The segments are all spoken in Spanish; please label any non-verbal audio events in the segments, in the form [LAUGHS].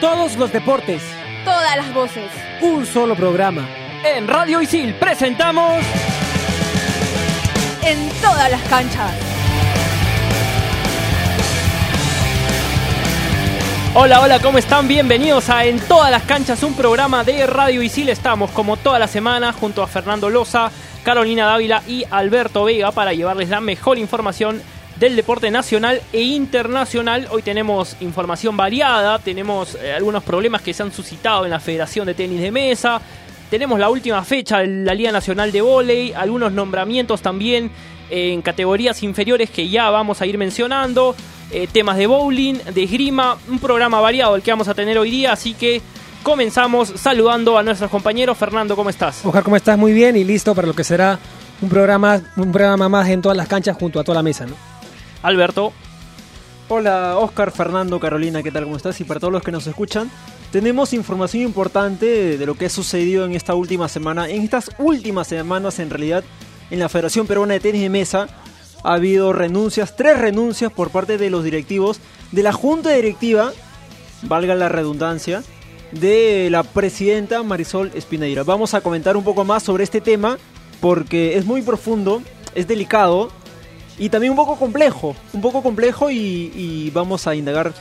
Todos los deportes. Todas las voces. Un solo programa. En Radio Isil presentamos. En todas las canchas. Hola, hola, ¿cómo están? Bienvenidos a En todas las canchas, un programa de Radio Isil. Estamos como toda la semana junto a Fernando Loza, Carolina Dávila y Alberto Vega para llevarles la mejor información del deporte nacional e internacional. Hoy tenemos información variada, tenemos eh, algunos problemas que se han suscitado en la Federación de Tenis de Mesa, tenemos la última fecha de la Liga Nacional de Voley, algunos nombramientos también en categorías inferiores que ya vamos a ir mencionando, eh, temas de bowling, de esgrima, un programa variado el que vamos a tener hoy día, así que comenzamos saludando a nuestros compañeros. Fernando, ¿cómo estás? Ojalá, ¿cómo estás? Muy bien y listo para lo que será un programa, un programa más en todas las canchas junto a toda la mesa. Alberto. Hola Oscar, Fernando, Carolina, ¿qué tal? ¿Cómo estás? Y para todos los que nos escuchan, tenemos información importante de lo que ha sucedido en esta última semana, en estas últimas semanas en realidad, en la Federación Peruana de Tenis de Mesa. Ha habido renuncias, tres renuncias por parte de los directivos de la Junta Directiva, valga la redundancia, de la presidenta Marisol Espineira. Vamos a comentar un poco más sobre este tema porque es muy profundo, es delicado y también un poco complejo, un poco complejo y, vamos a indagar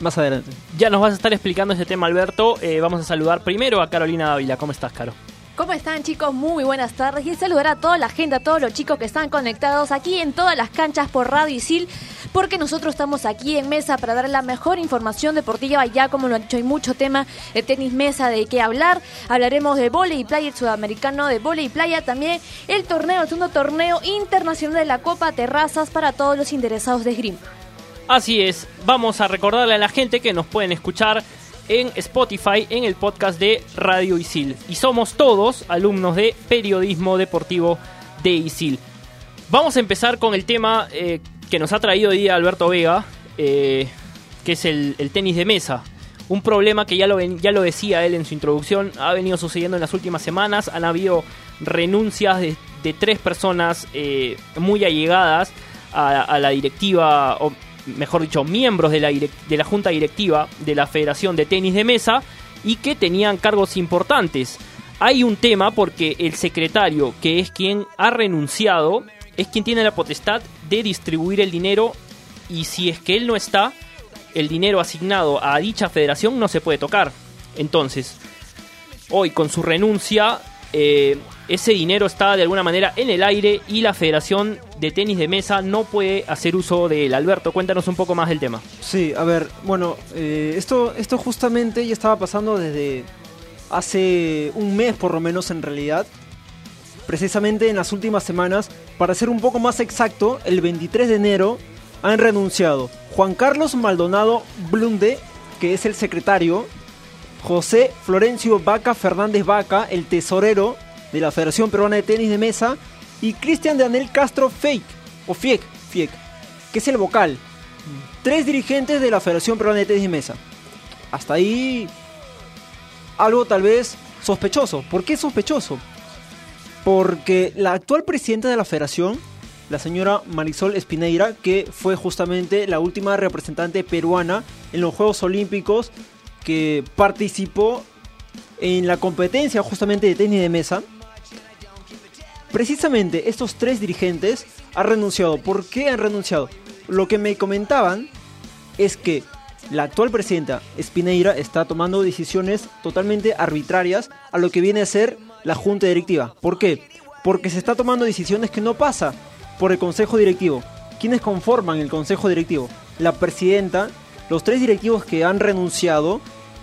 más adelante. Ya nos vas a estar explicando ese tema, Alberto. Eh, vamos a saludar primero a Carolina Dávila. ¿Cómo estás, Caro? ¿Cómo están chicos? Muy buenas tardes y saludar a toda la gente, a todos los chicos que están conectados aquí en todas las canchas por Radio Isil, porque nosotros estamos aquí en mesa para dar la mejor información deportiva, ya como lo han dicho, hay mucho tema de tenis mesa de qué hablar, hablaremos de volei y playa sudamericano, de volei y playa también, el torneo, el segundo torneo internacional de la Copa Terrazas para todos los interesados de Esgrima. Así es, vamos a recordarle a la gente que nos pueden escuchar en Spotify en el podcast de Radio Isil. Y somos todos alumnos de periodismo deportivo de Isil. Vamos a empezar con el tema eh, que nos ha traído hoy día Alberto Vega, eh, que es el, tenis de mesa. Un problema que ya lo, ya lo decía él en su introducción, ha venido sucediendo en las últimas semanas. Han habido renuncias de, tres personas eh, muy allegadas a, la directiva, mejor dicho, miembros de la, de la junta directiva de la Federación de Tenis de Mesa y que tenían cargos importantes. Hay un tema porque el secretario, que es quien ha renunciado, es quien tiene la potestad de distribuir el dinero y si es que él no está, el dinero asignado a dicha federación no se puede tocar. Entonces, hoy con su renuncia, eh, ese dinero está de alguna manera en el aire y la Federación de Tenis de Mesa no puede hacer uso de él. Alberto, cuéntanos un poco más del tema. Sí, a ver, bueno, eh, esto, esto justamente ya estaba pasando desde hace un mes por lo menos en realidad. Precisamente en las últimas semanas, para ser un poco más exacto, el 23 de enero han renunciado Juan Carlos Maldonado Blunde, que es el secretario, José Florencio Vaca Fernández Vaca, el tesorero de la Federación Peruana de Tenis de Mesa, y Cristian Daniel Castro Fake, o Fiek, Fiek, que es el vocal. Tres dirigentes de la Federación Peruana de Tenis de Mesa. Hasta ahí algo tal vez sospechoso. ¿Por qué sospechoso? Porque la actual presidenta de la federación, la señora Marisol Espineira, que fue justamente la última representante peruana en los Juegos Olímpicos que participó en la competencia justamente de tenis de mesa, precisamente estos tres dirigentes han renunciado. ¿Por qué han renunciado? Lo que me comentaban es que la actual presidenta Espineira está tomando decisiones totalmente arbitrarias a lo que viene a ser la junta directiva. ¿Por qué? Porque se está tomando decisiones que no pasa por el consejo directivo. ¿Quiénes conforman el consejo directivo? La presidenta, los tres directivos que han renunciado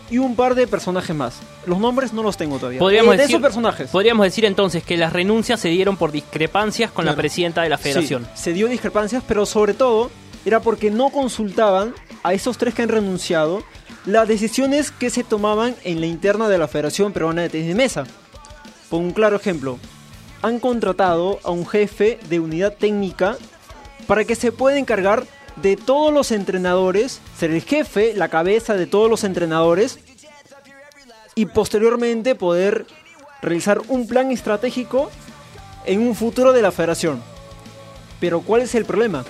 y un par de personajes más. Los nombres no los tengo todavía. Podríamos, eh, decir, personajes. podríamos decir entonces que las renuncias se dieron por discrepancias con la presidenta de la federación. se dio discrepancias, pero sobre todo era porque no consultaban a esos tres que han renunciado las decisiones que se tomaban en la interna de la Federación Peruana de Tenis de Mesa. Por un claro ejemplo, han contratado a un jefe de unidad técnica para que se pueda encargar de todos los entrenadores, ser el jefe, la cabeza de todos los entrenadores y posteriormente poder realizar un plan estratégico en un futuro de la federación. Pero ¿cuál es el problema?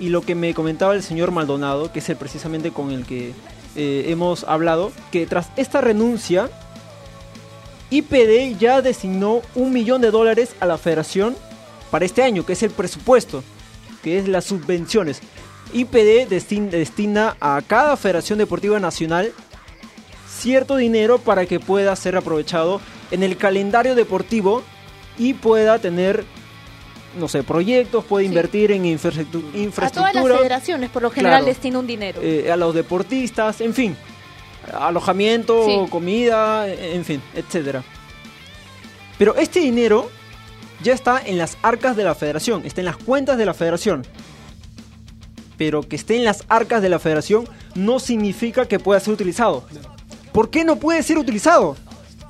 Y lo que me comentaba el señor Maldonado, que es el precisamente con el que eh, hemos hablado que tras esta renuncia, IPD ya designó un millón de dólares a la federación para este año, que es el presupuesto, que es las subvenciones. IPD destin- destina a cada Federación Deportiva Nacional cierto dinero para que pueda ser aprovechado en el calendario deportivo y pueda tener, no sé, proyectos, puede Sí. invertir en infraestru- A todas las federaciones, por lo general, Claro. destina un dinero. eh, a los deportistas, en fin, alojamiento, Sí. comida, en fin, etcétera. Pero este dinero ya está en las arcas de la federación, está en las cuentas de la federación. Pero que esté en las arcas de la federación no significa que pueda ser utilizado. ¿Por qué no puede ser utilizado?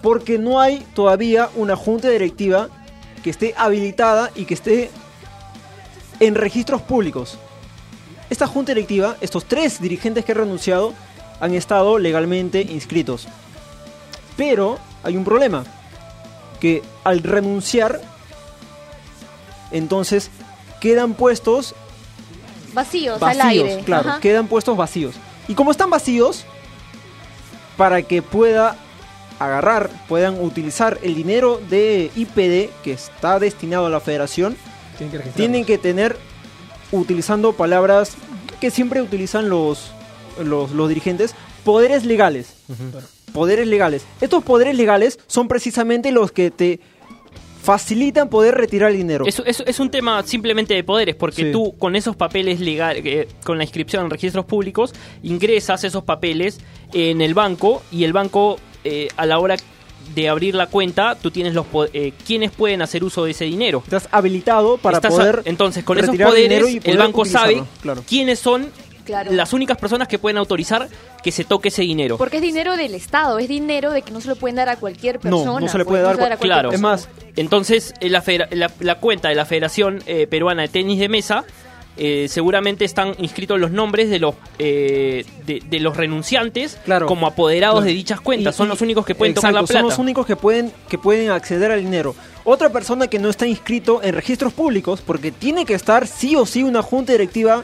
Porque no hay todavía una junta directiva que esté habilitada y que esté en registros públicos. Esta junta directiva, estos tres dirigentes que han renunciado, han estado legalmente inscritos. Pero hay un problema, que al renunciar, entonces quedan puestos Vacíos, al vacíos, aire. claro, Ajá. quedan puestos vacíos. Y como están vacíos, para que pueda agarrar, puedan utilizar el dinero de IPD que está destinado a la federación, Tienen que registrarlos. tienen que tener utilizando palabras que siempre utilizan los, los, los dirigentes, poderes legales. Poderes legales. Estos poderes legales son precisamente los que te facilitan poder retirar el dinero. Es, es- es un tema simplemente de poderes, porque Sí. tú con esos papeles legales, con la inscripción en registros públicos, ingresas esos papeles en el banco y el banco eh, a la hora de abrir la cuenta, tú tienes los eh, quienes pueden hacer uso de ese dinero. Estás habilitado para Estás poder entonces, con esos poderes, el banco sabe claro. quiénes son Claro. las únicas personas que pueden autorizar que se toque ese dinero. Porque es dinero del Estado, es dinero de que no se le pueden dar a cualquier No, persona. no se le puede dar a cualquier Claro. Es persona. más, Entonces, eh, la, federa- la- la cuenta de la Federación eh, Peruana de Tenis de Mesa eh, seguramente están inscritos los nombres de los eh, de, de los renunciantes Claro. como apoderados Claro. de dichas cuentas. Y- son y- los únicos que pueden exacto, tocar la plata. Son los únicos que pueden, que pueden acceder al dinero. Otra persona que no está inscrito en registros públicos, porque tiene que estar sí o sí una junta directiva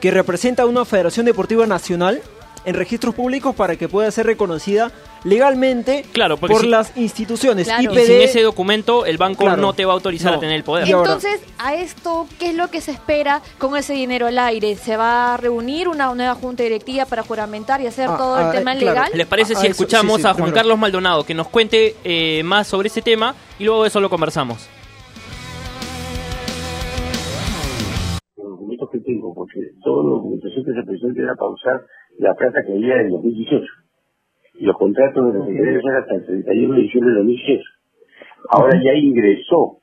que representa a una federación deportiva nacional en registros públicos para que pueda ser reconocida legalmente Claro, por si- las instituciones. Claro. Y IPD, sin ese documento, el banco Claro. no te va a autorizar No. a tener el poder. Y Entonces, a esto, ¿qué es lo que se espera con ese dinero al aire? ¿Se va a reunir una nueva junta directiva para juramentar y hacer Ah, todo ah, el tema claro. legal? ¿Les parece Ah, si eso, escuchamos sí, sí, a Juan primero. Carlos Maldonado que nos cuente eh, más sobre ese tema y luego de eso lo conversamos? los documentos que tengo, porque toda la documentación que se presenta era para usar la plata que había en 2018. Y los contratos de los secretarios eran hasta el 31 de diciembre de 2018. Ahora ya ingresó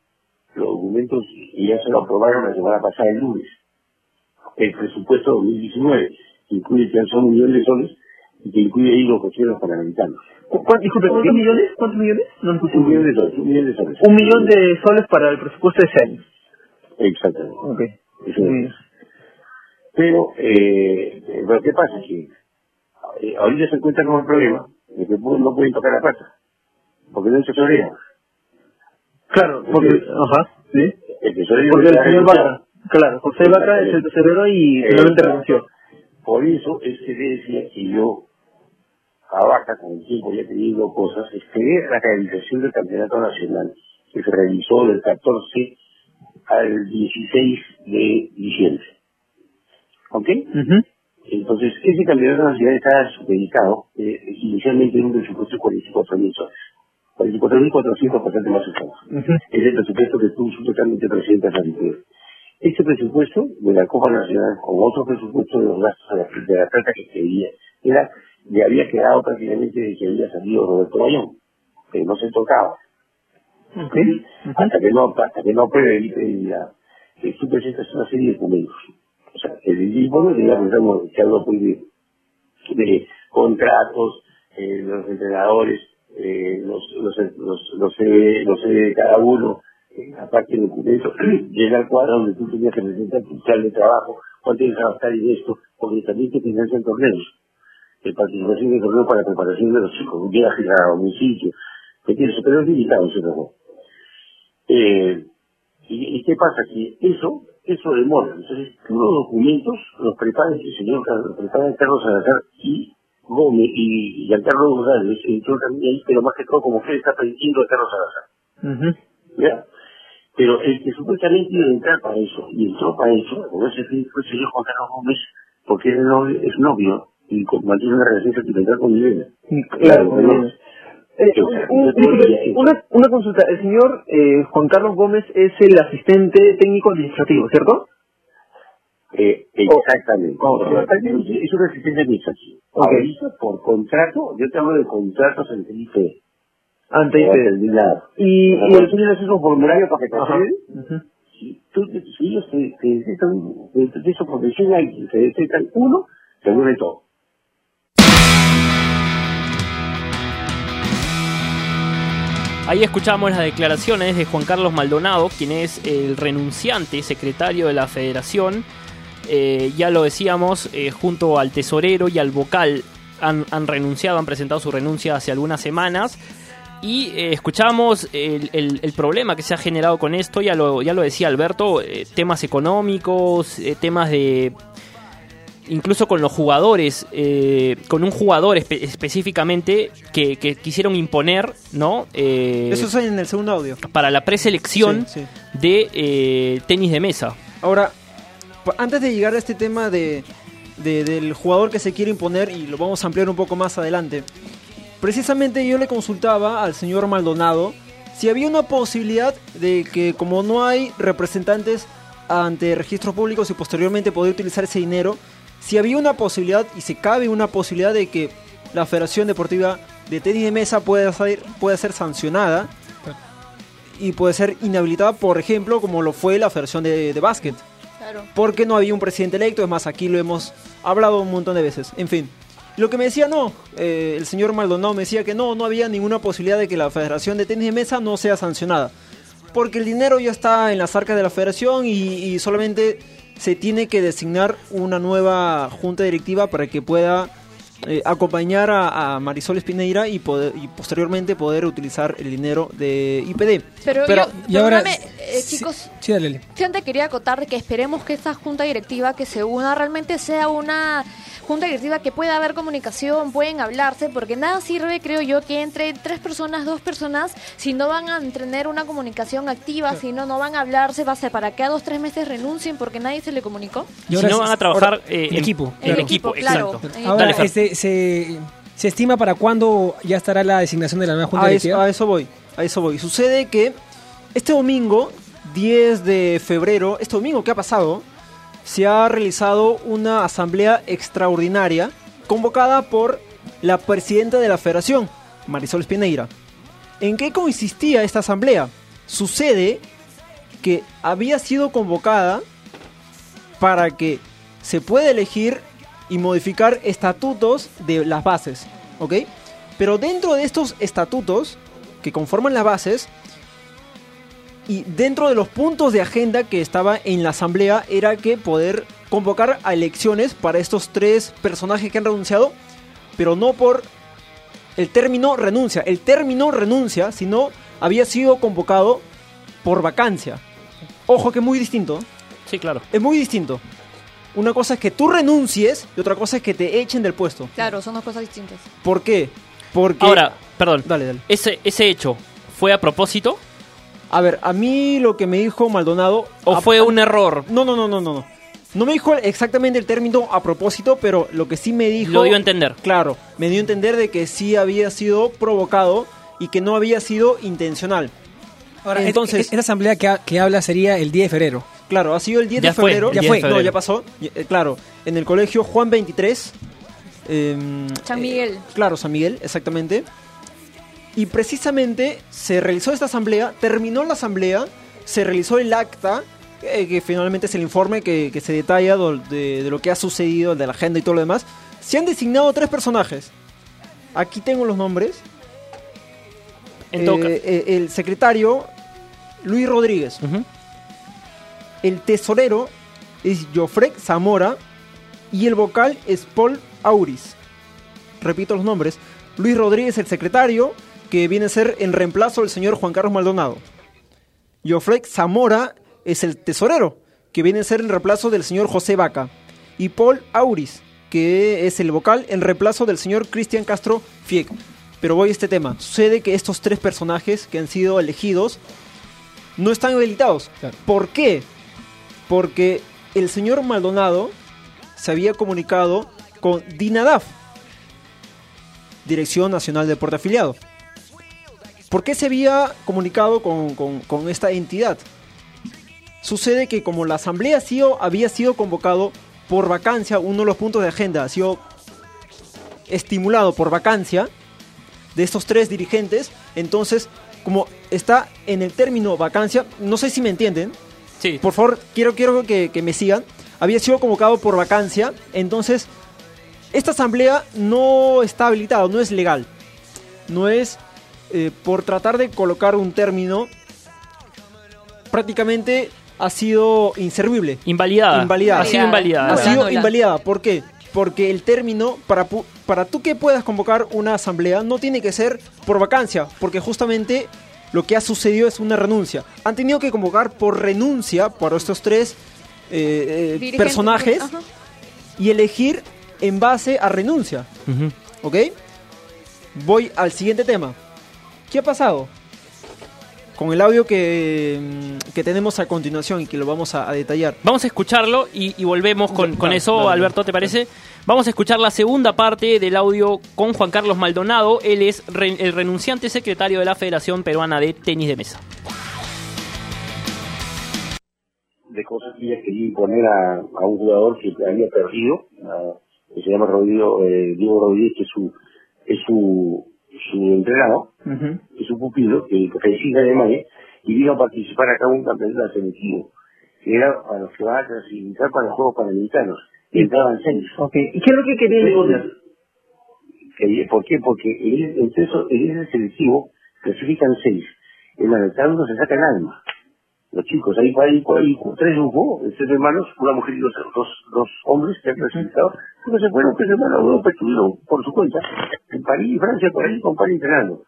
los documentos y ya se lo aprobaron la semana pasada, el lunes. El presupuesto 2019, que incluye que son un millón de soles y que incluye ahí los cuestiones parlamentanos. ¿Cuánto, disculpe, ¿cuántos millones? ¿Cuántos millones? No lo escuché Un millón de soles, un millón de soles. Un millón de soles para el presupuesto de ese año. Exactamente. Ok. Eso es. Pero, eh, lo que pasa es que ahorita se encuentra con el problema de que no pueden tocar la plata, porque no hay tesorero. Claro, porque, ajá, sí. El tesorero Porque el señor. Vaca, claro, José Vaca es el tesorero y finalmente renunció. Por eso es que decía que yo, a Vaca, con el tiempo ya teniendo cosas, esperé la realización del campeonato nacional, que se realizó del 14 al 16 de diciembre. ¿Ok? Ujú. Entonces, ese campeonato nacional está supeditado eh, inicialmente en un presupuesto de 44 mil soles. 44.400 bastante más o menos. Ujú. Es el presupuesto que tú supuestamente presentas al IPE. Este presupuesto de la Copa Nacional, como otro presupuesto de los gastos de la, de la plata que pedía, era, le había quedado prácticamente de que había salido Roberto Bayón, que no se tocaba. Ok. Hasta que no, hasta que no apruebe el la- que tú presentas una serie de documentos. O sea, el ya pensamos que habla pues de, de contratos, eh, los entrenadores, eh, los, los, los, los, de cada uno, aparte del documento, [CLEARS THROAT] llega al cuadro donde tú tenías que presentar tu plan de trabajo, cuánto tienes que gastar en esto, porque también te financian torneos, de participación de torneos para preparación de los chicos, viajes a un sitio, que tienes, pero es limitado ese torneo. Eh, ¿y, ¿Y qué pasa? Que eso, eso demora. Entonces, los documentos los prepara el señor, los prepara Carlos Salazar y Gómez y Giancarlo González entró también ahí, pero más que todo como fue está permitiendo a Carlos Salazar. ¿ya? Pero el que supuestamente iba a entrar para eso, y entró para eso, como ese fin fue el señor Juan Carlos Gómez, porque es novio, es novio y con- mantiene una relación sentimental con Milena. Claro, bien. Eh, un- un- una, una consulta. El señor eh, Juan Carlos Gómez es el asistente técnico administrativo, ¿cierto? Eh, exactamente. Oh, es una asistente administrativa. Ok. Ahorita, por contrato, yo te hablo de contratos ante IPE. Ante terminado. Y, y el... tú llenas esos formularios para que te acceden, si, tú, si ellos te, te detectan te- de su profesión y te detectan uno, te Ahí escuchamos las declaraciones de Juan Carlos Maldonado, quien es el renunciante secretario de la federación. Eh, ya lo decíamos, eh, junto al tesorero y al vocal han, renunciado, han presentado su renuncia hace algunas semanas. Y eh, escuchamos el, el- problema que se ha generado con esto, ya lo, ya lo decía Alberto, eh, temas económicos, temas de... Incluso con los jugadores, eh, con un jugador espe- específicamente que, que quisieron imponer, ¿no? Eh, Eso es en el segundo audio. para la preselección Sí, sí. de eh, tenis de mesa. Ahora, antes de llegar a este tema de, de- del jugador que se quiere imponer, y lo vamos a ampliar un poco más adelante, precisamente yo le consultaba al señor Maldonado si había una posibilidad de que como no hay representantes ante registros públicos y posteriormente poder utilizar ese dinero, si había una posibilidad y se cabe una posibilidad de que la Federación Deportiva de Tenis de Mesa pueda ser, pueda ser sancionada y puede ser inhabilitada, por ejemplo, como lo fue la Federación de, de Básquet Claro. porque no había un presidente electo, es más, aquí lo hemos hablado un montón de veces. En fin, lo que me decía no, eh, el señor Maldonado me decía que no, no había ninguna posibilidad de que la Federación de Tenis de Mesa no sea sancionada, porque el dinero ya está en las arcas de la Federación y, y solamente se tiene que designar una nueva junta directiva para que pueda eh, acompañar a, a Marisol Espineira y, poder, y posteriormente poder utilizar el dinero de IPD. Pero, Pero- yo, Y ahora, eh, sí- chicos, Sí, dale. Gente quería acotar que esperemos que esta junta directiva que se una realmente sea una junta directiva que pueda haber comunicación, pueden hablarse, porque nada sirve, creo yo, que entre tres personas, dos personas, si no van a tener una comunicación activa, si no, no van a hablarse, va a ser para que a dos, tres meses renuncien porque nadie se le comunicó. Y si no sí- van a trabajar ahora, eh, en equipo. En claro. equipo, claro. exacto. Ahora, Dale, este, se, se estima para cuándo ya estará la designación de la nueva junta a, eso, directiva. a eso voy, a eso voy. Sucede que este domingo, 10 de febrero, este domingo que ha pasado, se ha realizado una asamblea extraordinaria convocada por la presidenta de la federación, Marisol Espineira. ¿En qué consistía esta asamblea? Sucede que había sido convocada para que se pueda elegir y modificar estatutos de las bases, ¿ok? Pero dentro de estos estatutos que conforman las bases y dentro de los puntos de agenda que estaba en la asamblea era que poder convocar a elecciones para estos tres personajes que han renunciado, pero no por el término renuncia, el término renuncia, sino había sido convocado por vacancia. Ojo que es muy distinto. Sí, claro. Es muy distinto. Una cosa es que tú renuncies y otra cosa es que te echen del puesto. Claro, son dos cosas distintas. ¿Por qué? Porque... Ahora, perdón, Dale, dale. ese, ese hecho fue a propósito A ver, a mí lo que me dijo Maldonado... o a- fue un error. No, no, no, no, no. No No me dijo exactamente el término a propósito, pero lo que sí me dijo... Lo dio a entender. Claro, me dio a entender de que sí había sido provocado y que no había sido intencional. Ahora, entonces- esta asamblea que, ha- que habla sería el 10 de febrero. Claro, ha sido el 10 Ya de febrero. Ya 10 fue. No, ya pasó. Eh, claro, en el colegio Juan 23. em, San eh, Miguel. claro, San Miguel, exactamente. Y precisamente se realizó esta asamblea, terminó la asamblea, se realizó el acta, eh, que finalmente es el informe que, que se detalla do- de, de lo que ha sucedido, de la agenda y todo lo demás. Se han designado tres personajes. Aquí tengo los nombres. En todo el secretario, Luis Rodríguez. El tesorero es Jofrek Zamora y el vocal es Paul Auris. Repito los nombres. Luis Rodríguez, el secretario, que viene a ser en reemplazo del señor Juan Carlos Maldonado. Jofrek Zamora es el tesorero, que viene a ser en reemplazo del señor José Vaca. Y Paul Auris, que es el vocal en reemplazo del señor Cristian Castro Fieg. Pero voy a este tema. Sucede que estos tres personajes que han sido elegidos no están habilitados. Claro. ¿Por qué? Porque el señor Maldonado se había comunicado con DINADAF, Dirección Nacional de Deporte Afiliado. ¿Por qué se había comunicado con, con- esta entidad? Sucede que como la asamblea sido- había sido convocado por vacancia, uno de los puntos de agenda ha sido estimulado por vacancia de estos tres dirigentes, entonces como está en el término vacancia, no sé si me entienden, Sí. por favor, quiero, quiero que, que me sigan. Había sido convocado por vacancia, entonces esta asamblea no está habilitada, no es legal. No es eh, por tratar de colocar un término, prácticamente ha sido inservible. Invalidada. Invalidada. Ha sido invalidada. Ha sido invalidada. ¿Por qué? Porque el término, para, pu- para tú que puedas convocar una asamblea, no tiene que ser por vacancia, porque justamente lo que ha sucedido es una renuncia. Han tenido que convocar por renuncia por estos tres eh, eh, personajes ajá. y elegir en base a renuncia. ¿Ok? Voy al siguiente tema. ¿Qué ha pasado? Con el audio que, mm, que tenemos a continuación y que lo vamos a- a detallar. Vamos a escucharlo y, y volvemos con, con claro, eso, claro, Alberto, ¿te parece? Vamos a escuchar la segunda parte del audio con Juan Carlos Maldonado. Él es re- el renunciante secretario de la Federación Peruana de Tenis de Mesa. de cosas que ella quería imponer a, a un jugador que había perdido, a- que se llama Rodrigo, eh, Diego Rodríguez, que es su, es su, su entrenador, es su pupilo, que reside en Alemania, y vino a participar acá en un campeonato selectivo, que era para los que van a clasificar para los Juegos Panamericanos, y entraban seis. Ok. ¿Y qué es lo que quería que- ¿Por qué? Porque en el, en ese selectivo clasifican seis. En la uno se saca el alma. Los chicos, ahí hay, hay tres grupos, tres hermanos, una mujer y dos, dos, dos hombres que han clasificado. Uno se fueron tres hermanos a Europa, estuvieron por su cuenta, en París y Francia, por ahí con París entrenando.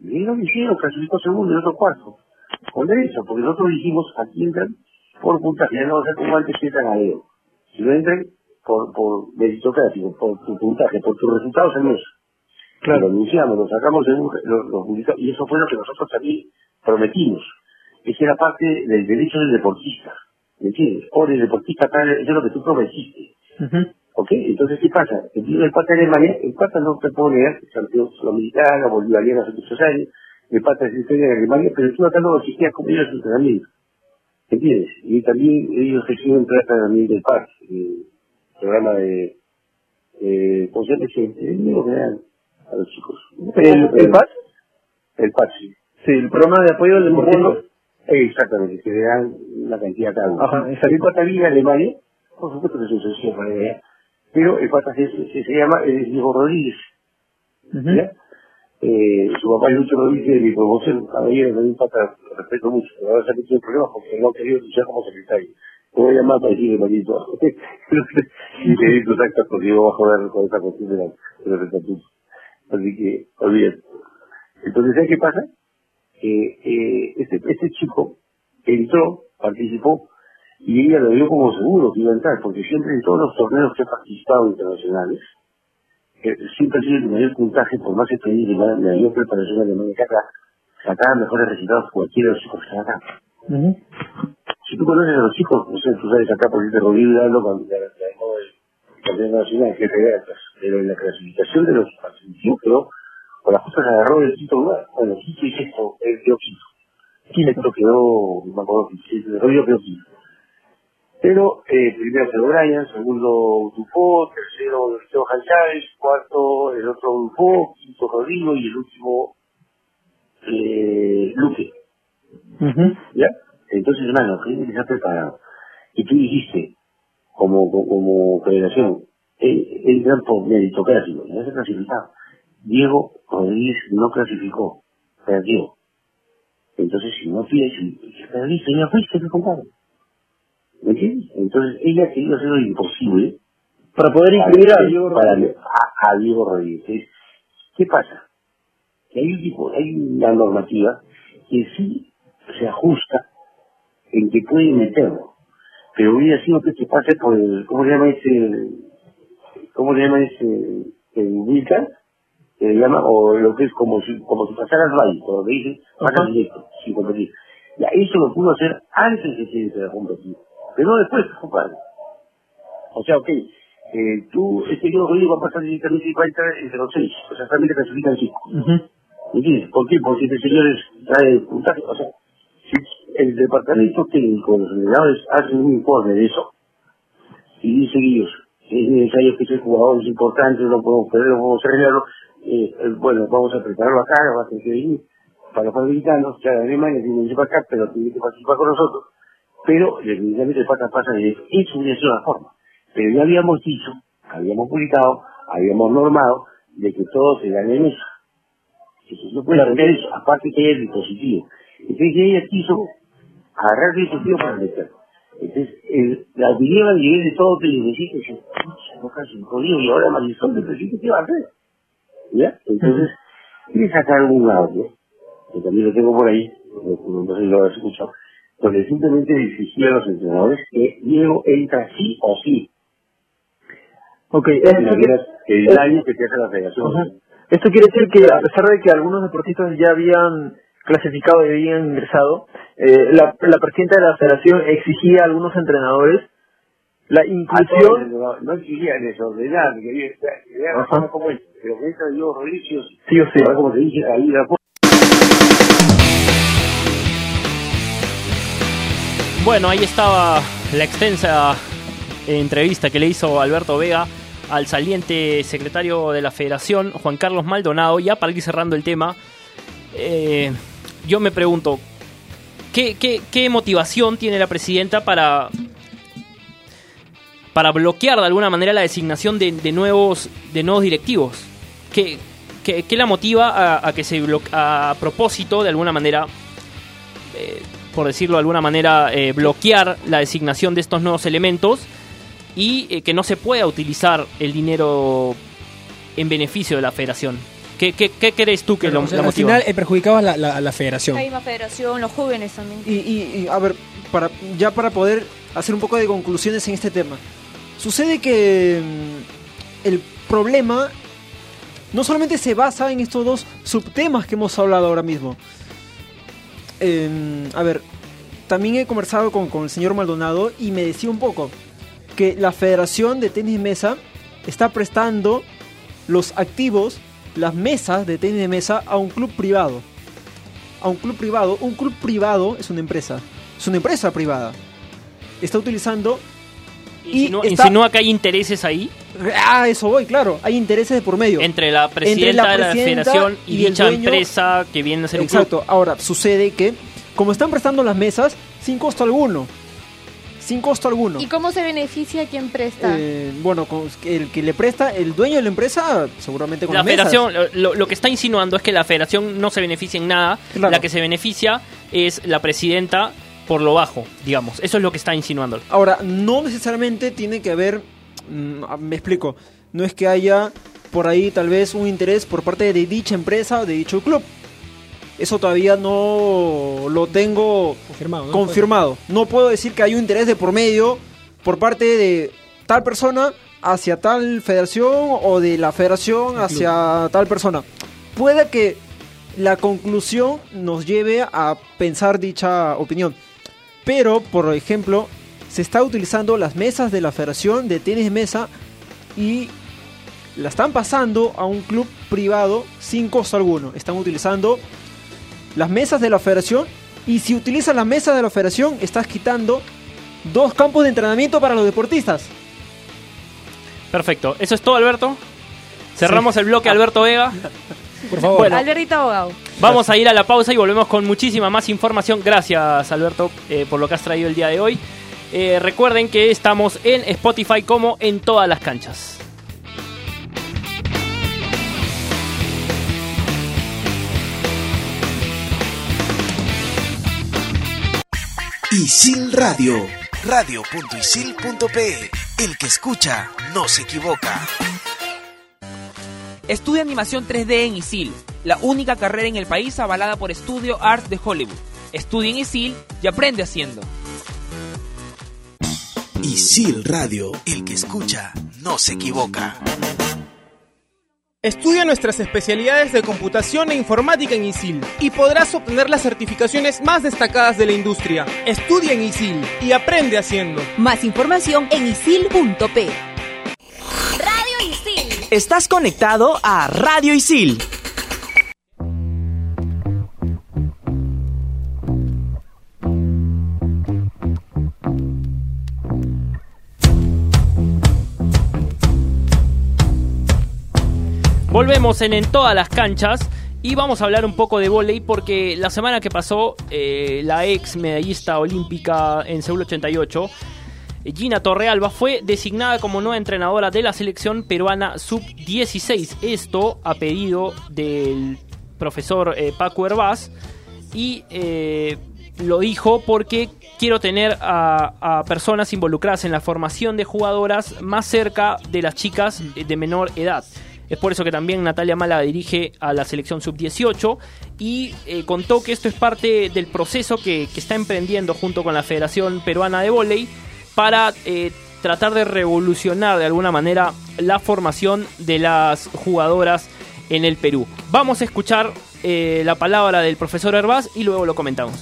Y ellos lo hicieron, clasificó segundo y otro cuarto. Con derecho, porque nosotros dijimos, aquí entran por puntaje, ya no va a ser como antes que entran a dedo. Si no entran por, por meritocrático, por tu puntaje, por tus resultados en eso. Lo anunciamos, lo sacamos en un, lo, lo publicamos, y eso fue lo que nosotros también prometimos. Esa era parte del derecho del deportista. ¿Me entiendes? O el deportista, tal, eso es lo que tú prometiste. ¿Ok? Entonces, ¿qué pasa? El tío del pata de Alemania, el pata no te puedo leer, campeón sudamericana, bolivariana hace muchos años, el pata es historia de Alemania, pero tú acá no existías como ellos entrenamiento. ¿Entiendes? Y también ellos reciben plata también del PAC, el programa de, eh, ¿cómo se llama ese? El dinero que dan a los chicos. ¿El, el PAC? El PAC, sí. Sí, el programa de apoyo al deporte. Exactamente, que le dan una cantidad cada uno. Ajá, exacto. El pata vive en Alemania, por supuesto que es un sencillo para ella, pero el pata se, se, se llama eh, Diego Rodríguez. ¿ya? Eh, su papá es Lucho Rodríguez mi promoción, caballero, también pata, lo respeto mucho, pero ahora se ha metido en problemas porque no ha querido luchar como secretario. Te voy a llamar para decirle, manito, [LAUGHS] y te di contacto con Diego bajo de con esa cuestión de, la, de estatutos. Así que, olvídate. Entonces, ¿sabes qué pasa? eh, eh, este, este chico entró, participó, y ella lo dio como seguro que iba a entrar, porque siempre en todos los torneos que he participado internacionales, eh, siempre ha sido el mayor puntaje, por más experiencia y la la mayor preparación que acá, sacaba mejores resultados que cualquiera de los chicos que están acá. Si tú conoces a los chicos, no sé, tú sabes acá, por ejemplo, Rodrigo Hidalgo, cuando la, dejó el campeón nacional, jefe de altas, pero en la clasificación de los participantes quedó, con las cosas agarró el quinto lugar, bueno, quinto y sexto, él quedó quinto. Quinto quedó, no me acuerdo, quedó quinto. Pero, eh, primero quedó Brian, segundo Dupont, tercero Johan Chávez, cuarto el otro Dupont, quinto Rodrigo y el último, eh, Luque. ¿Ya? Entonces, hermano, gente que se ha preparado. Y tú dijiste, como, como, federación, gran por meritocrático, ya se clasificado. Diego Rodríguez no clasificó, perdió. Entonces, si no pides, si perdiste, ya fuiste, te compadre. ¿Me entiendes? Entonces, ella quería hacer lo imposible Para poder incluir a Diego Rodríguez. a- a Diego Rodríguez. ¿Qué pasa? Que hay un tipo, hay una normativa que sí se ajusta en que puede meterlo. Pero hubiera sido que te pase por el, ¿cómo se llama ese? ¿cómo se llama ese? El Wilcan, que le llama, o lo que es como si, como si pasara al valle, como que dicen, pasa directo, sin competir. Ya, eso lo pudo hacer antes de que se competir, pero no después, compadre. O sea, ok, eh, tú, este equipo jurídico va a pasar directamente y va a entrar entre los seis, o sea, solamente clasifican cinco. ¿Entiendes? ¿Por qué? Porque este señor es, trae puntaje, o sea, si el departamento técnico de los entrenadores hace un informe de eso y dice ellos, es necesario que ese jugador es importante, no podemos perderlo, no podemos arreglarlo, eh, eh, bueno, vamos a prepararlo acá, va a tener que venir para los americanos, que de Alemania tiene que ir para acá, pero tiene que participar con nosotros, pero definitivamente pasa pasa de eso hubiera sido la forma. Pero ya habíamos dicho, habíamos publicado, habíamos normado de que todo se gane en eso. Entonces no puede hacer eso, aparte que hay el dispositivo. Entonces ella quiso agarrar el dispositivo para meter. Entonces, el, la opinión a nivel de todo que le que se no casi jodido y ahora Marisol de presidente, ¿qué va a hacer? ¿Ya? Entonces, quiere sacar un audio, que también lo tengo por ahí, no, no sé si lo has escuchado, donde simplemente le exigía a los entrenadores que Diego entra sí o sí. Ok, De que el daño que te hace la federación. Ajá. esto quiere decir que a pesar de que algunos deportistas ya habían clasificado y habían ingresado, eh, la, la presidenta de la federación exigía a algunos entrenadores la inclusión, no, no exigía desordenar, quería quería Ajá. hacer como es, pero que entra Diego Rodríguez sí o sí. Ahora, como te dije, ahí la Bueno, ahí estaba la extensa entrevista que le hizo Alberto Vega al saliente secretario de la federación, Juan Carlos Maldonado. Ya para ir cerrando el tema, eh, yo me pregunto, ¿qué, motivación tiene la presidenta para, para bloquear de alguna manera la designación de, nuevos, de nuevos directivos? ¿Qué, qué, la motiva a, a que se bloque, a propósito, de alguna manera, eh, por decirlo de alguna manera, eh, bloquear la designación de estos nuevos elementos y eh, que no se pueda utilizar el dinero en beneficio de la federación. ¿Qué, qué, qué crees tú que Pero, lo, o sea, la al final el perjudicado es la, la, la federación. La misma federación, los jóvenes también. Y, y, y, a ver, para, ya para poder hacer un poco de conclusiones en este tema. Sucede que mm, el problema no solamente se basa en estos dos subtemas que hemos hablado ahora mismo. A ver, también he conversado con, con el señor Maldonado y me decía un poco que la Federación de Tenis Mesa está prestando los activos, las mesas de tenis de mesa a un club privado. A un club privado. Un club privado es una empresa. Es una empresa privada. Está utilizando... y Insinúa, está- insinúa que hay intereses ahí Ah, eso voy, claro. Hay intereses de por medio. entre la presidenta la de la federación y, dicha dueño- empresa que viene a ser un club. Exacto. Ahora, sucede que, como están prestando las mesas, sin costo alguno. Sin costo alguno. ¿Y cómo se beneficia quien presta? Eh, bueno, con- el que le presta, el dueño de la empresa, seguramente con La las federación, lo- lo, lo que está insinuando es que la federación no se beneficia en nada. Claro. La que se beneficia es la presidenta por lo bajo, digamos. Eso es lo que está insinuando. Ahora, no necesariamente tiene que haber, mm, ah, me explico, no es que haya por ahí tal vez un interés por parte de dicha empresa o de dicho club. Eso todavía no lo tengo Confirmado. ¿no? confirmado. No puedo decir que hay un interés de por medio por parte de tal persona hacia tal federación o de la federación hacia tal persona. Puede que la conclusión nos lleve a pensar dicha opinión. Pero, por ejemplo, se está utilizando las mesas de la Federación de Tenis de Mesa y la están pasando a un club privado sin costo alguno. Están utilizando las mesas de la Federación y si utilizas la mesa de la Federación estás quitando dos campos de entrenamiento para los deportistas. Perfecto. Eso es todo, Alberto. Cerramos el bloque, Alberto Vega. [LAUGHS] Por favor. Bueno. Albertito Abogado. Vamos a ir a la pausa y volvemos con muchísima más información. Gracias, Alberto, eh, por lo que has traído el día de hoy. Eh, recuerden que estamos en Spotify como en todas las canchas. Isil Radio. Radio.isil.pe. El que escucha no se equivoca. Estudia animación 3D en ISIL, la única carrera en el país avalada por Studio Arts de Hollywood. Estudia en ISIL y aprende haciendo. Isil Radio. El que escucha no se equivoca. Estudia nuestras especialidades de computación e informática en ISIL y podrás obtener las certificaciones más destacadas de la industria. Estudia en ISIL y aprende haciendo. Más información en isil.p. Estás conectado a Radio Isil. Volvemos en En todas las canchas y vamos a hablar un poco de volei porque la semana que pasó eh, la ex medallista olímpica en Seúl 88, Gina Torrealba, fue designada como nueva entrenadora de la selección peruana sub-16. Esto a pedido del profesor eh, Paco Herbaz y eh, lo dijo porque quiero tener a, personas involucradas en la formación de jugadoras más cerca de las chicas de menor edad. Es por eso que también Natalia Mala dirige a la selección sub-18 y eh, contó que esto es parte del proceso que, que está emprendiendo junto con la Federación Peruana de Voley para eh, tratar de revolucionar de alguna manera la formación de las jugadoras en el Perú. Vamos a escuchar eh, la palabra del profesor Herbaz y luego lo comentamos.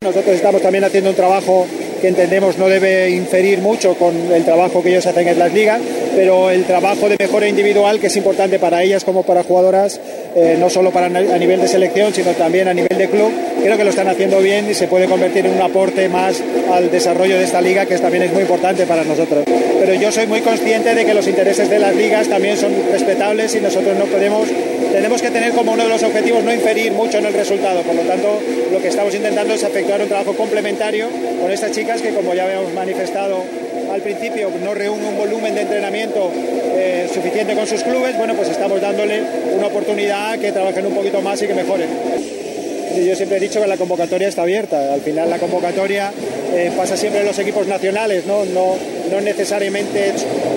Nosotros estamos también haciendo un trabajo que entendemos no debe inferir mucho con el trabajo que ellos hacen en las ligas, pero el trabajo de mejora individual que es importante para ellas como para jugadoras, eh, no solo para a nivel de selección, sino también a nivel de club, creo que lo están haciendo bien y se puede convertir en un aporte más al desarrollo de esta liga, que también es muy importante para nosotros. Pero yo soy muy consciente de que los intereses de las ligas también son respetables y nosotros no podemos, tenemos que tener como uno de los objetivos no inferir mucho en el resultado. Por lo tanto, lo que estamos intentando es efectuar un trabajo complementario con estas chicas que, como ya habíamos manifestado al principio, no reúne un volumen de entrenamiento eh, suficiente con sus clubes, bueno, pues estamos dándole una oportunidad que trabajen un poquito más y que mejoren. Yo siempre he dicho que la convocatoria está abierta. Al final la convocatoria eh, pasa siempre en los equipos nacionales, ¿no? No, no necesariamente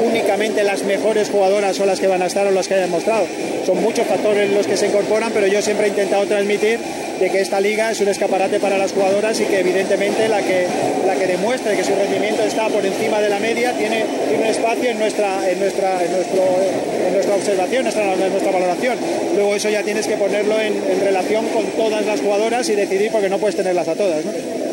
únicamente las mejores jugadoras son las que van a estar o las que hayan mostrado. Son muchos factores los que se incorporan, pero yo siempre he intentado transmitir de que esta liga es un escaparate para las jugadoras y que evidentemente la que, la que demuestre que su rendimiento está por encima de la media tiene, tiene un espacio en nuestra, en nuestra, en nuestro, en nuestra observación, nuestra, en nuestra valoración. Luego eso ya tienes que ponerlo en, relación con todas las jugadoras y decidir porque no puedes tenerlas a todas.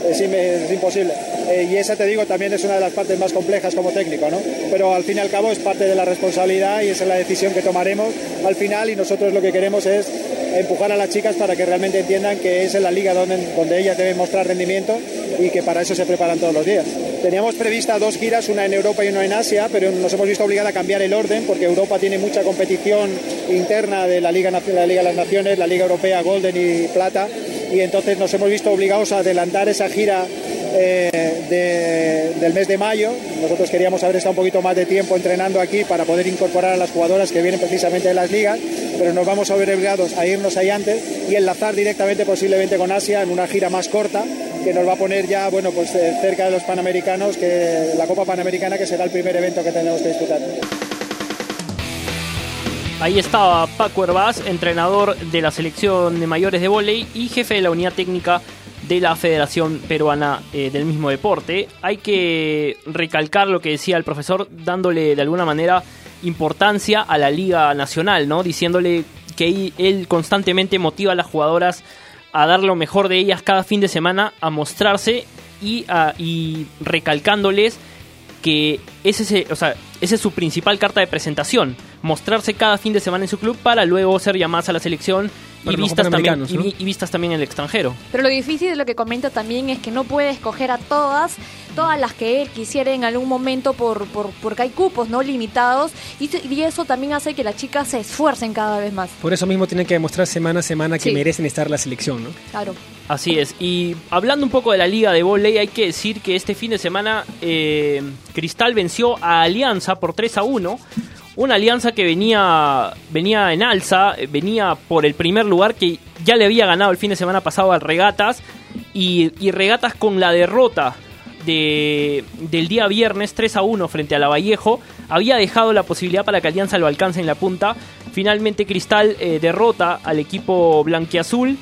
es, imposible. Eh, y esa, te digo, también es una de las partes más complejas como técnico, ¿no? Pero al fin y al cabo es parte de la responsabilidad y esa es la decisión que tomaremos al final y nosotros lo que queremos es empujar a las chicas para que realmente entiendan que es en la liga donde, donde ellas deben mostrar rendimiento y que para eso se preparan todos los días. Teníamos prevista dos giras, una en Europa y una en Asia, pero nos hemos visto obligados a cambiar el orden porque Europa tiene mucha competición interna de la Liga, la Liga de las Naciones, la Liga Europea Golden y Plata, y entonces nos hemos visto obligados a adelantar esa gira eh, de, del mes de mayo. Nosotros queríamos haber estado un poquito más de tiempo entrenando aquí para poder incorporar a las jugadoras que vienen precisamente de las ligas, pero nos vamos a ver obligados a irnos ahí antes y enlazar directamente posiblemente con Asia en una gira más corta que nos va a poner ya bueno pues eh, cerca de los Panamericanos, que la Copa Panamericana que será el primer evento que tenemos que disputar. Ahí estaba Paco Herbaz, entrenador de la selección de mayores de vóley y jefe de la unidad técnica de la Federación Peruana eh, del mismo deporte. Hay que recalcar lo que decía el profesor, dándole de alguna manera importancia a la Liga Nacional, ¿no? Diciéndole que él constantemente motiva a las jugadoras a dar lo mejor de ellas cada fin de semana, a mostrarse y, a, y recalcándoles que ese, es, o sea, esa es su principal carta de presentación, mostrarse cada fin de semana en su club para luego ser llamadas a la selección y vistas, también, ¿no? y, y vistas también en el extranjero. Pero lo difícil de lo que comenta también es que no puede escoger a todas, todas las que él quisiera en algún momento por, por porque hay cupos no limitados y, y, eso también hace que las chicas se esfuercen cada vez más. Por eso mismo tienen que demostrar semana a semana que Sí. merecen estar en la selección, ¿no? Claro. Así es. Y hablando un poco de la liga de volei, hay que decir que este fin de semana eh, Cristal venció a Alianza por 3 a 1. Una alianza que venía, venía en alza, eh, venía por el primer lugar que ya le había ganado el fin de semana pasado al Regatas. Y, Regatas con la derrota de, del día viernes 3 a 1 frente a la Vallejo había dejado la posibilidad para que Alianza lo alcance en la punta. Finalmente Cristal eh, derrota al equipo blanquiazul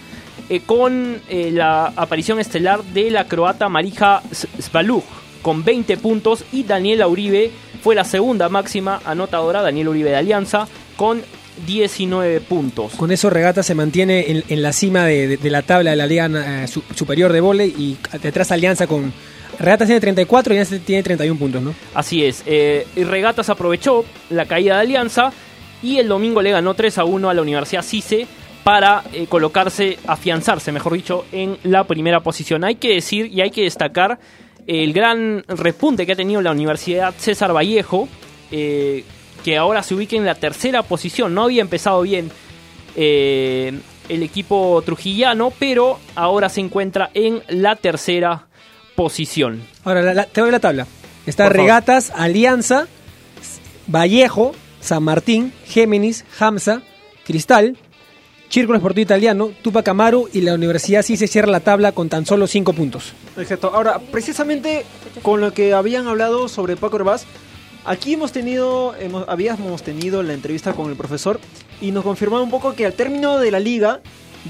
eh, con la aparición estelar de la croata Marija Svalug con 20 puntos y Daniela Uribe fue la segunda máxima anotadora, Daniela Uribe de Alianza, con 19 puntos. Con eso Regata se mantiene en, en la cima de, de- de la tabla de la Liga eh, su- Superior de Voley y detrás Alianza con... Regatas tiene 34 y Alianza tiene 31 puntos, ¿no? Así es. eh, y Regatas aprovechó la caída de Alianza y el domingo le ganó 3 a 1 a la Universidad CICE para eh, colocarse, afianzarse, mejor dicho, en la primera posición. Hay que decir y hay que destacar el gran repunte que ha tenido la Universidad César Vallejo, eh, que ahora se ubica en la tercera posición. No había empezado bien eh, el equipo trujillano, pero ahora se encuentra en la tercera posición. Ahora, la- la- te doy la tabla. Está Por favor. Regatas, Alianza, Vallejo, San Martín, Géminis, Hamza, Cristal, Círculo Esportivo Italiano, Tupac Amaru y la Universidad sí se cierra la tabla con tan solo 5 puntos. Exacto. Ahora, precisamente con lo que habían hablado sobre Paco Herbaz, aquí hemos tenido, hemos, habíamos tenido la entrevista con el profesor y nos confirmaba un poco que al término de la liga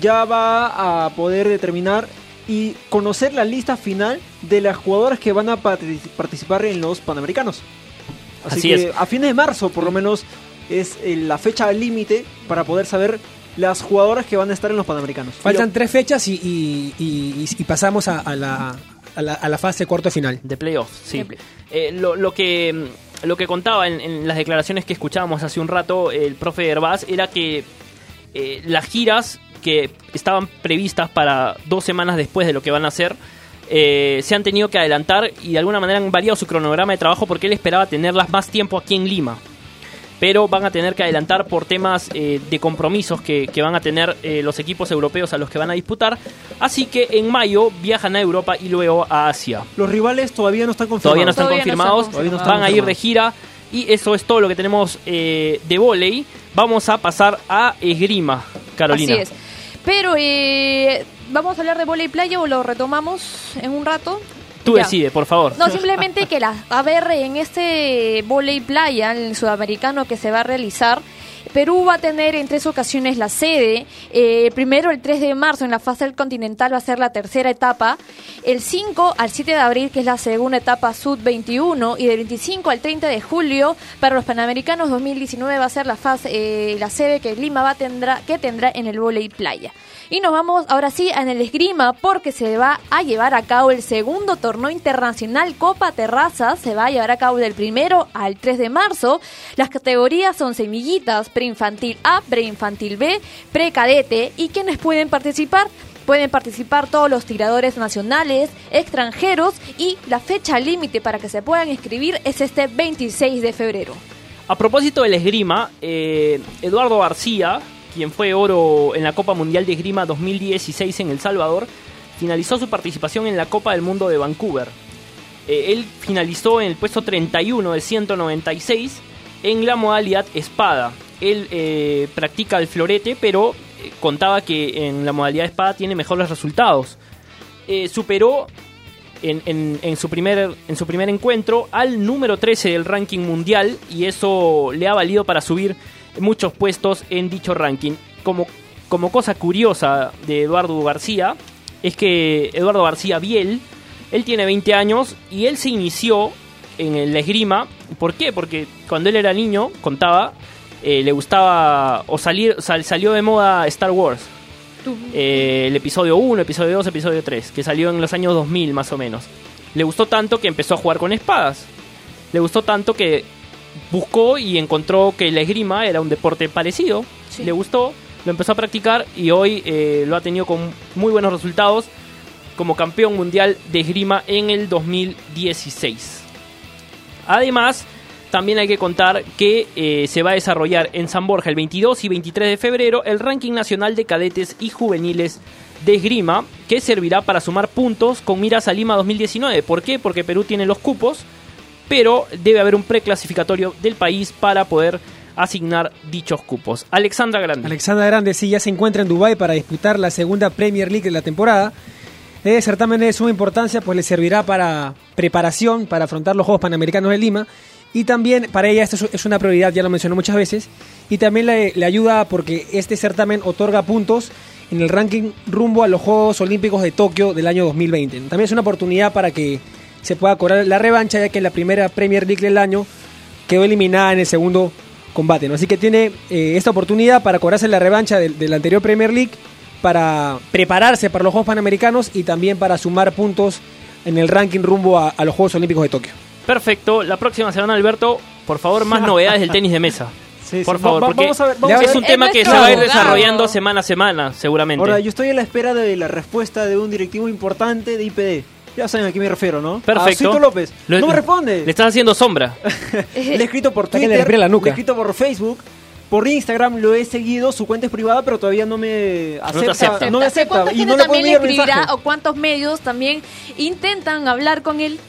ya va a poder determinar y conocer la lista final de las jugadoras que van a partic- participar en los Panamericanos. Así, Así que es. a fines de marzo, por lo menos, es eh, la fecha límite para poder saber las jugadoras que van a estar en los Panamericanos. Faltan tres fechas y, y- y- y pasamos a, a la, a, la, a la fase cuarto final. De playoff, sí. Eh, lo, lo que lo que contaba en, en las declaraciones que escuchábamos hace un rato el profe Herbaz era que eh, las giras que estaban previstas para dos semanas después de lo que van a hacer eh, se han tenido que adelantar y de alguna manera han variado su cronograma de trabajo porque él esperaba tenerlas más tiempo aquí en Lima. Pero van a tener que adelantar por temas eh, de compromisos que, que van a tener eh, los equipos europeos a los que van a disputar. Así que en mayo viajan a Europa y luego a Asia. Los rivales todavía no están confirmados. Todavía no están Todavía no confirmados, no están van a ir de confirmados. gira y eso es todo lo que tenemos eh, de volei. Vamos a pasar a esgrima, Carolina. Así es. Pero, eh, ¿vamos a hablar de volei playa o lo retomamos en un rato? Tú decides, por favor. No, simplemente que la, a ver, en este volei playa, el sudamericano que se va a realizar, Perú va a tener en tres ocasiones la sede. Eh, primero, el 3 de marzo, en la fase del continental, va a ser la tercera etapa. El 5 al 7 de abril, que es la segunda etapa Sud 21. Y del 25 al 30 de julio, para los Panamericanos 2019, va a ser la, fase, eh, la sede que Lima va tendrá, que tendrá en el volei playa. Y nos vamos ahora sí en el esgrima porque se va a llevar a cabo el segundo torneo internacional Copa Terraza. Se va a llevar a cabo del primero al 3 de marzo. Las categorías son semillitas, preinfantil A, preinfantil B, precadete. ¿Y quienes pueden participar? Pueden participar todos los tiradores nacionales, extranjeros y la fecha límite para que se puedan inscribir es este 26 de febrero. A propósito del esgrima, eh, Eduardo García, quien fue oro en la Copa Mundial de Esgrima 2016 en El Salvador, finalizó su participación en la Copa del Mundo de Vancouver. Eh, él finalizó en el puesto 31 de 196 en la modalidad espada. Él eh, practica el florete, pero eh, contaba que en la modalidad espada tiene mejores resultados. Eh, superó en, en- en su primer, en su primer encuentro al número 13 del ranking mundial y eso le ha valido para subir muchos puestos en dicho ranking. Como, como cosa curiosa de Eduardo García, es que Eduardo García Biel, él tiene 20 años y él se inició en el esgrima. ¿Por qué? Porque cuando él era niño, contaba, eh, le gustaba o salir, sal- salió de moda Star Wars. Eh, el episodio 1, episodio 2, episodio 3, que salió en los años 2000 más o menos. Le gustó tanto que empezó a jugar con espadas. Le gustó tanto que buscó y encontró que la esgrima era un deporte parecido. Le gustó, lo empezó a practicar y hoy eh, lo ha tenido con muy buenos resultados como campeón mundial de esgrima en el 2016. Además, también hay que contar que eh, se va a desarrollar en San Borja el 22 y 23 de febrero el ranking nacional de cadetes y juveniles de esgrima, que servirá para sumar puntos con miras a Lima 2019. ¿Por qué? Porque Perú tiene los cupos, pero debe haber un preclasificatorio del país para poder asignar dichos cupos. Alexandra Grande. Alexandra Grande sí ya se encuentra en Dubái para disputar la segunda Premier League de la temporada. Este certamen de suma importancia, pues le servirá para preparación para afrontar los Juegos Panamericanos de Lima. Y también para ella esto es- una prioridad, ya lo mencionó muchas veces. Y también le, ayuda porque este certamen otorga puntos en el ranking rumbo a los Juegos Olímpicos de Tokio del año 2020. También es una oportunidad para que se pueda cobrar la revancha, ya que la primera Premier League del año quedó eliminada en el segundo combate. ¿no? Así que tiene eh, esta oportunidad para cobrarse la revancha del, del anterior Premier League, para prepararse para los Juegos Panamericanos y también para sumar puntos en el ranking rumbo a, a los Juegos Olímpicos de Tokio. Perfecto. La próxima semana, Alberto, por favor, más [LAUGHS] novedades del tenis de mesa. Sí, por sí. favor, Va- porque vamos a ver- vamos a es ver. un Es tema que se va a ir desarrollando semana a semana, seguramente. Ahora, yo estoy a la espera de la respuesta de un directivo importante de IPD. Ya saben a quién me refiero, ¿no? Perfecto. A López. Lo- no me responde. Le estás haciendo sombra. [LAUGHS] Le he escrito por le Twitter, respire la nuca. le he escrito por Facebook, por Instagram lo he seguido, su cuenta es privada, pero todavía no me acepta. acepta. No me ¿Sé acepta ¿Cuánta y gente no le puedo también le enviar escribirá mensaje. o cuántos medios también intentan hablar con él?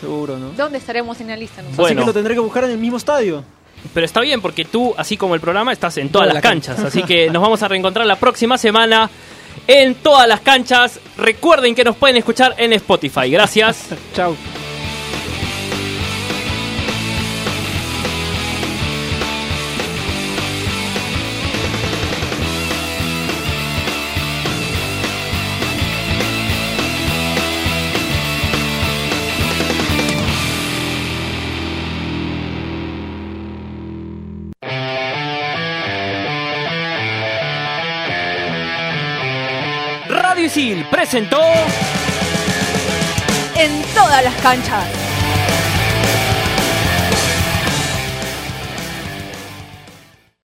Seguro, ¿no? ¿Dónde estaremos en la lista? nosotros? Bueno. Así que lo tendré que buscar en el mismo estadio. Pero está bien porque tú, así como el programa, estás en todas Toda las la canchas. Así que nos vamos a reencontrar la próxima semana en todas las canchas. Recuerden que nos pueden escuchar en Spotify. Gracias. [LAUGHS] Chao. Presentó En todas las canchas.